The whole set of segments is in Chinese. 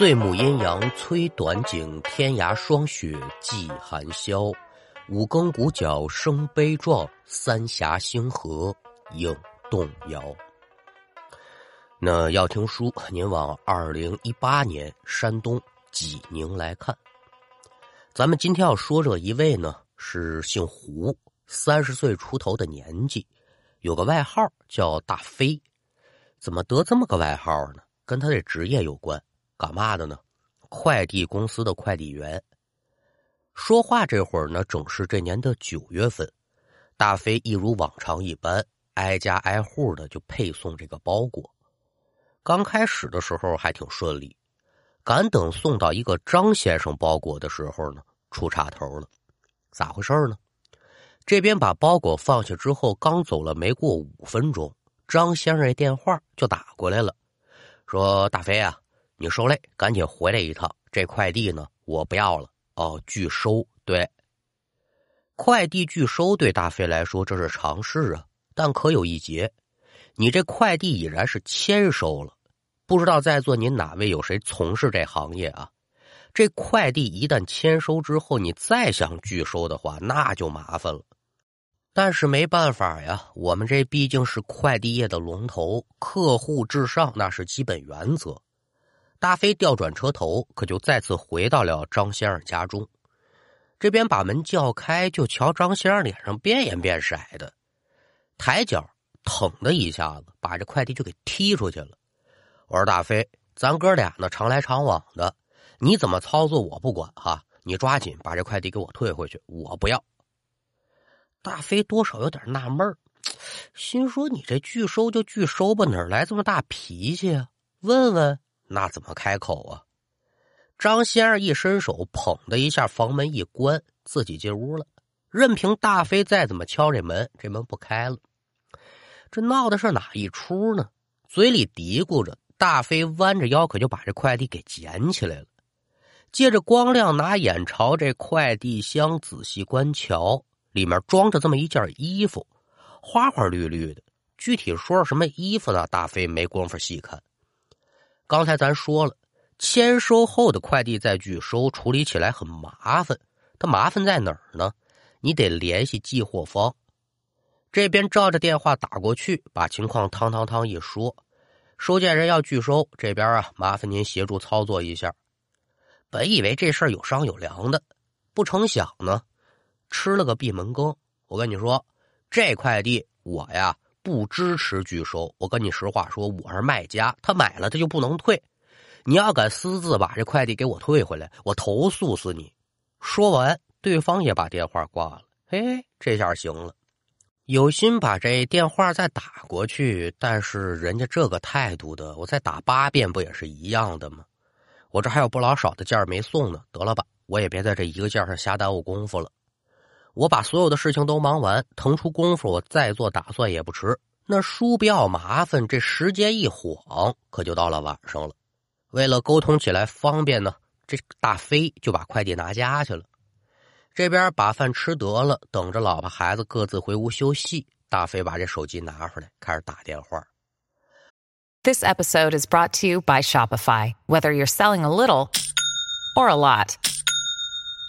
岁暮阴阳催短景，天涯霜雪霁寒宵。五更鼓角声悲壮，三峡星河映动摇。那要听书，您往二零一八年山东济宁来看。咱们今天要说这一位呢，是姓胡，三十岁出头的年纪，有个外号叫大飞。怎么得这么个外号呢？跟他的职业有关。干嘛的呢？快递公司的快递员。说话这会儿呢，正是这年的九月份。大飞一如往常一般，挨家挨户的就配送这个包裹。刚开始的时候还挺顺利，赶等送到一个张先生包裹的时候呢，出岔头了。咋回事呢？这边把包裹放下之后，刚走了没过五分钟，张先生电话就打过来了，说：“大飞啊。”你受累，赶紧回来一趟。这快递呢，我不要了哦，拒收。对，快递拒收对大飞来说这是常事啊。但可有一节，你这快递已然是签收了。不知道在座您哪位有谁从事这行业啊？这快递一旦签收之后，你再想拒收的话，那就麻烦了。但是没办法呀，我们这毕竟是快递业的龙头，客户至上，那是基本原则。大飞调转车头，可就再次回到了张先生家中。这边把门叫开，就瞧张先生脸上变颜变色的，抬脚腾的一下子，把这快递就给踢出去了。我说：“大飞，咱哥俩呢，常来常往的，你怎么操作我不管哈，你抓紧把这快递给我退回去，我不要。”大飞多少有点纳闷心说：“你这拒收就拒收吧，哪来这么大脾气啊？问问。”那怎么开口啊？张先生一伸手，砰的一下，房门一关，自己进屋了。任凭大飞再怎么敲这门，这门不开了。这闹的是哪一出呢？嘴里嘀咕着，大飞弯着腰，可就把这快递给捡起来了。借着光亮，拿眼朝这快递箱仔细观瞧，里面装着这么一件衣服，花花绿绿的。具体说什么衣服呢？大飞没工夫细看。刚才咱说了，签收后的快递再拒收，处理起来很麻烦。它麻烦在哪儿呢？你得联系寄货方，这边照着电话打过去，把情况汤汤汤一说，收件人要拒收，这边啊，麻烦您协助操作一下。本以为这事儿有商有量的，不成想呢，吃了个闭门羹。我跟你说，这快递我呀。不支持拒收。我跟你实话说，我是卖家，他买了他就不能退。你要敢私自把这快递给我退回来，我投诉死你！说完，对方也把电话挂了。嘿，这下行了，有心把这电话再打过去，但是人家这个态度的，我再打八遍不也是一样的吗？我这还有不老少的件没送呢，得了吧，我也别在这一个件上瞎耽误功夫了。我把所有的事情都忙完，腾出功夫，我再做打算也不迟。那书不要麻烦，这时间一晃，可就到了晚上了。为了沟通起来方便呢，这大飞就把快递拿家去了。这边把饭吃得了，等着老婆孩子各自回屋休息。大飞把这手机拿回来，开始打电话。This episode is brought to you by Shopify. Whether you're selling a little or a lot.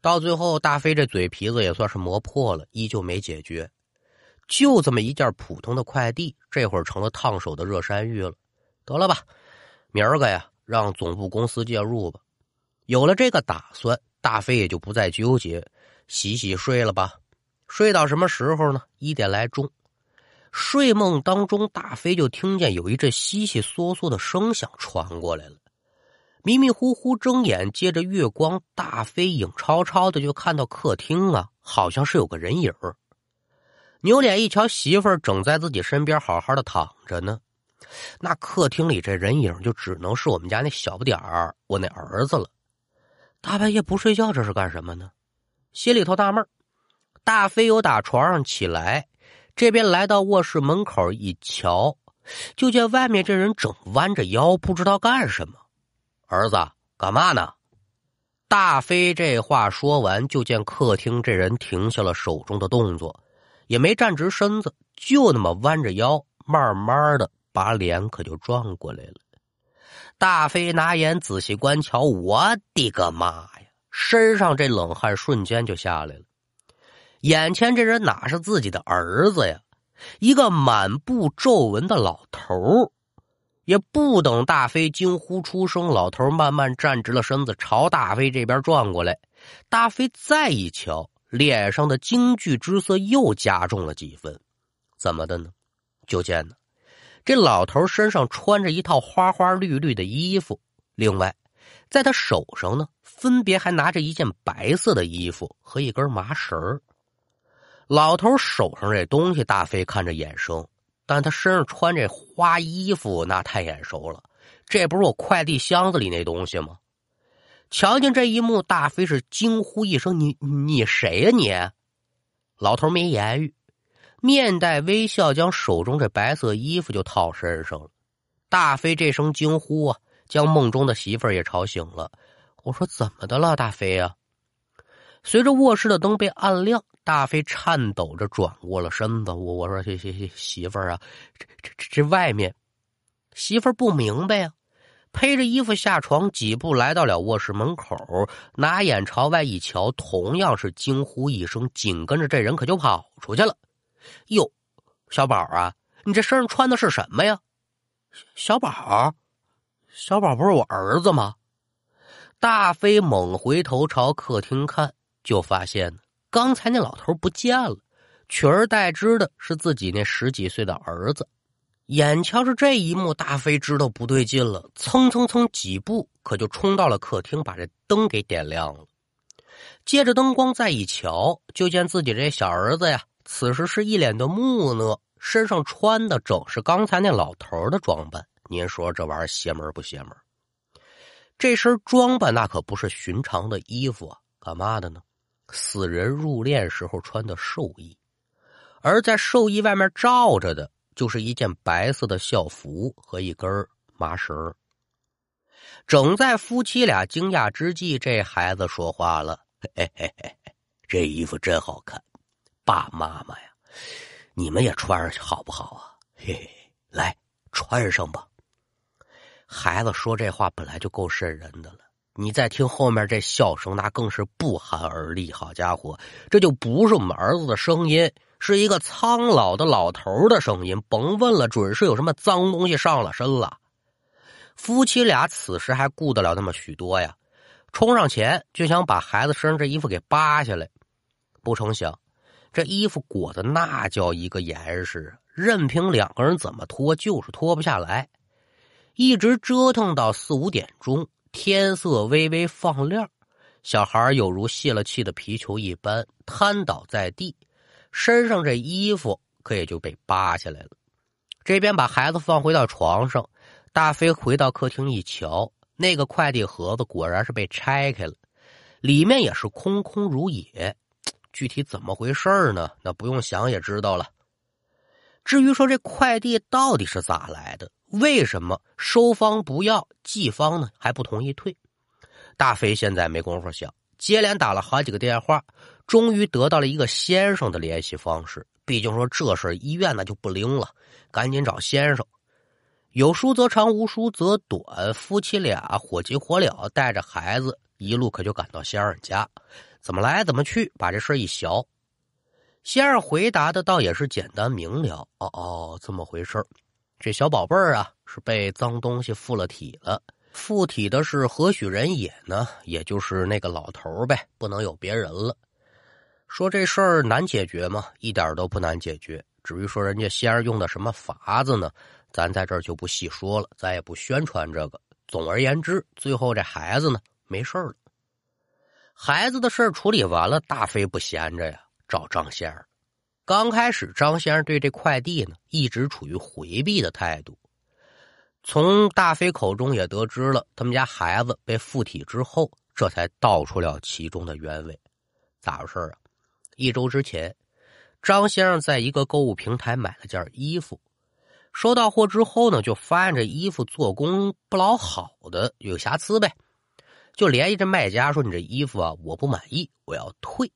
到最后，大飞这嘴皮子也算是磨破了，依旧没解决。就这么一件普通的快递，这会儿成了烫手的热山芋了。得了吧，明儿个呀，让总部公司介入吧。有了这个打算，大飞也就不再纠结，洗洗睡了吧。睡到什么时候呢？一点来钟。睡梦当中，大飞就听见有一阵悉悉嗦嗦的声响传过来了。迷迷糊糊睁眼，借着月光，大飞影超超的就看到客厅啊，好像是有个人影扭脸一瞧，媳妇儿整在自己身边，好好的躺着呢。那客厅里这人影就只能是我们家那小不点儿，我那儿子了。大半夜不睡觉，这是干什么呢？心里头纳闷大飞又打床上起来，这边来到卧室门口一瞧，就见外面这人正弯着腰，不知道干什么。儿子，干嘛呢？大飞这话说完，就见客厅这人停下了手中的动作，也没站直身子，就那么弯着腰，慢慢的把脸可就转过来了。大飞拿眼仔细观瞧，我的个妈呀！身上这冷汗瞬间就下来了。眼前这人哪是自己的儿子呀？一个满布皱纹的老头也不等大飞惊呼出声，老头慢慢站直了身子，朝大飞这边转过来。大飞再一瞧，脸上的惊惧之色又加重了几分。怎么的呢？就见呢，这老头身上穿着一套花花绿绿的衣服，另外，在他手上呢，分别还拿着一件白色的衣服和一根麻绳老头手上这东西，大飞看着眼生。但他身上穿这花衣服，那太眼熟了。这不是我快递箱子里那东西吗？瞧见这一幕，大飞是惊呼一声：“你你谁呀你？”老头没言语，面带微笑，将手中这白色衣服就套身上了。大飞这声惊呼啊，将梦中的媳妇儿也吵醒了。我说：“怎么的了，大飞呀？”随着卧室的灯被暗亮。大飞颤抖着转过了身子，我我说：“媳媳媳妇儿啊，这这这这外面，媳妇儿不明白呀。”披着衣服下床，几步来到了卧室门口，拿眼朝外一瞧，同样是惊呼一声，紧跟着这人可就跑出去了。哟，小宝啊，你这身上穿的是什么呀？小宝，小宝不是我儿子吗？大飞猛回头朝客厅看，就发现呢。刚才那老头不见了，取而代之的是自己那十几岁的儿子。眼瞧着这一幕，大飞知道不对劲了，蹭蹭蹭几步，可就冲到了客厅，把这灯给点亮了。借着灯光再一瞧，就见自己这小儿子呀，此时是一脸的木讷，身上穿的正是刚才那老头的装扮。您说这玩意儿邪门不邪门？这身装扮那可不是寻常的衣服啊，干嘛的呢？死人入殓时候穿的寿衣，而在寿衣外面罩着的，就是一件白色的校服和一根麻绳。正在夫妻俩惊讶之际，这孩子说话了：“嘿嘿嘿，这衣服真好看，爸妈妈呀，你们也穿上好不好啊？嘿嘿，来穿上吧。”孩子说这话本来就够瘆人的了。你再听后面这笑声，那更是不寒而栗。好家伙，这就不是我们儿子的声音，是一个苍老的老头的声音。甭问了，准是有什么脏东西上了身了。夫妻俩此时还顾得了那么许多呀？冲上前就想把孩子身上这衣服给扒下来，不成想，这衣服裹的那叫一个严实，任凭两个人怎么脱，就是脱不下来。一直折腾到四五点钟。天色微微放亮，小孩有如泄了气的皮球一般瘫倒在地，身上这衣服可也就被扒下来了。这边把孩子放回到床上，大飞回到客厅一瞧，那个快递盒子果然是被拆开了，里面也是空空如也。具体怎么回事呢？那不用想也知道了。至于说这快递到底是咋来的？为什么收方不要，寄方呢还不同意退？大飞现在没工夫想，接连打了好几个电话，终于得到了一个先生的联系方式。毕竟说这事医院那就不灵了，赶紧找先生。有书则长，无书则短。夫妻俩火急火燎，带着孩子一路可就赶到先生家。怎么来怎么去，把这事一小。仙儿回答的倒也是简单明了。哦哦，这么回事这小宝贝儿啊，是被脏东西附了体了。附体的是何许人也呢？也就是那个老头呗，不能有别人了。说这事儿难解决吗？一点都不难解决。至于说人家仙儿用的什么法子呢？咱在这儿就不细说了，咱也不宣传这个。总而言之，最后这孩子呢，没事了。孩子的事儿处理完了，大飞不闲着呀，找张先儿。刚开始，张先生对这快递呢一直处于回避的态度，从大飞口中也得知了他们家孩子被附体之后，这才道出了其中的原委。咋回事啊？一周之前，张先生在一个购物平台买了件衣服，收到货之后呢，就发现这衣服做工不老好的，有瑕疵呗，就联系这卖家说：“你这衣服啊，我不满意，我要退。”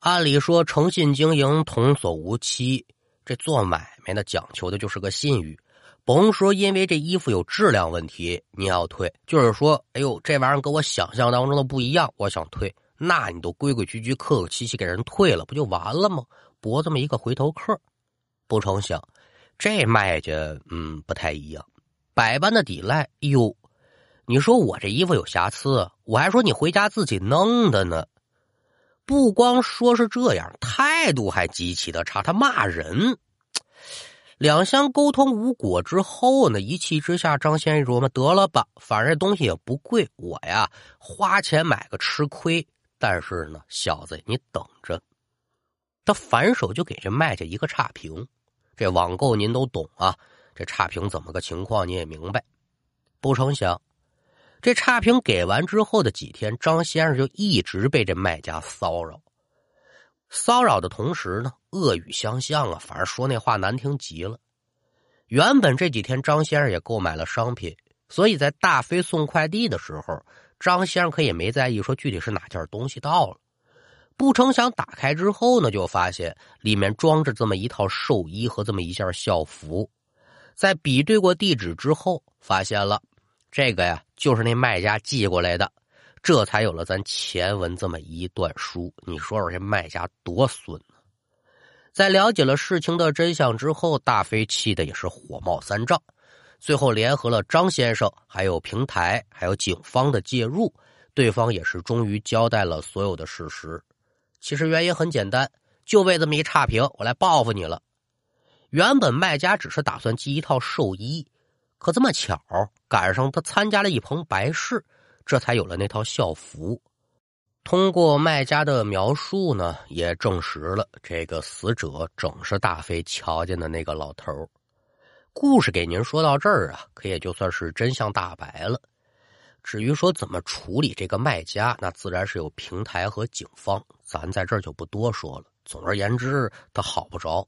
按理说，诚信经营，童叟无欺，这做买卖的，讲求的就是个信誉。甭说因为这衣服有质量问题，你要退，就是说，哎呦，这玩意儿跟我想象当中的不一样，我想退，那你都规规矩矩、客客气气给人退了，不就完了吗？博这么一个回头客，不成想，这卖家嗯不太一样，百般的抵赖。哟，你说我这衣服有瑕疵，我还说你回家自己弄的呢。不光说是这样，态度还极其的差，他骂人。两相沟通无果之后呢，一气之下，张先生琢磨得了吧，反正这东西也不贵，我呀花钱买个吃亏。但是呢，小子你等着，他反手就给这卖家一个差评。这网购您都懂啊，这差评怎么个情况你也明白。不成想，这差评给完之后的几天，张先生就一直被这卖家骚扰。骚扰的同时呢，恶语相向啊，反而说那话难听极了。原本这几天张先生也购买了商品，所以在大飞送快递的时候，张先生可也没在意说具体是哪件东西到了。不成想打开之后呢，就发现里面装着这么一套寿衣和这么一件校服。在比对过地址之后，发现了这个呀，就是那卖家寄过来的。这才有了咱前文这么一段书，你说说这卖家多损呢？在了解了事情的真相之后，大飞气的也是火冒三丈，最后联合了张先生、还有平台、还有警方的介入，对方也是终于交代了所有的事实。其实原因很简单，就为这么一差评，我来报复你了。原本卖家只是打算寄一套寿衣，可这么巧赶上他参加了一棚白事。这才有了那套校服。通过卖家的描述呢，也证实了这个死者正是大飞瞧见的那个老头故事给您说到这儿啊，可也就算是真相大白了。至于说怎么处理这个卖家，那自然是有平台和警方，咱在这儿就不多说了。总而言之，他好不着。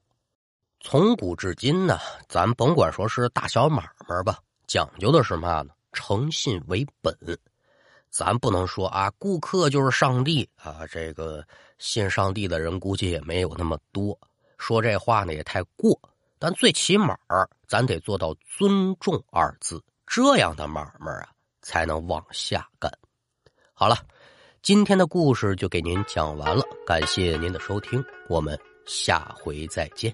从古至今呢，咱甭管说是大小买卖吧，讲究的是嘛呢？诚信为本。咱不能说啊，顾客就是上帝啊！这个信上帝的人估计也没有那么多，说这话呢也太过。但最起码咱得做到尊重二字，这样的买卖啊才能往下干。好了，今天的故事就给您讲完了，感谢您的收听，我们下回再见。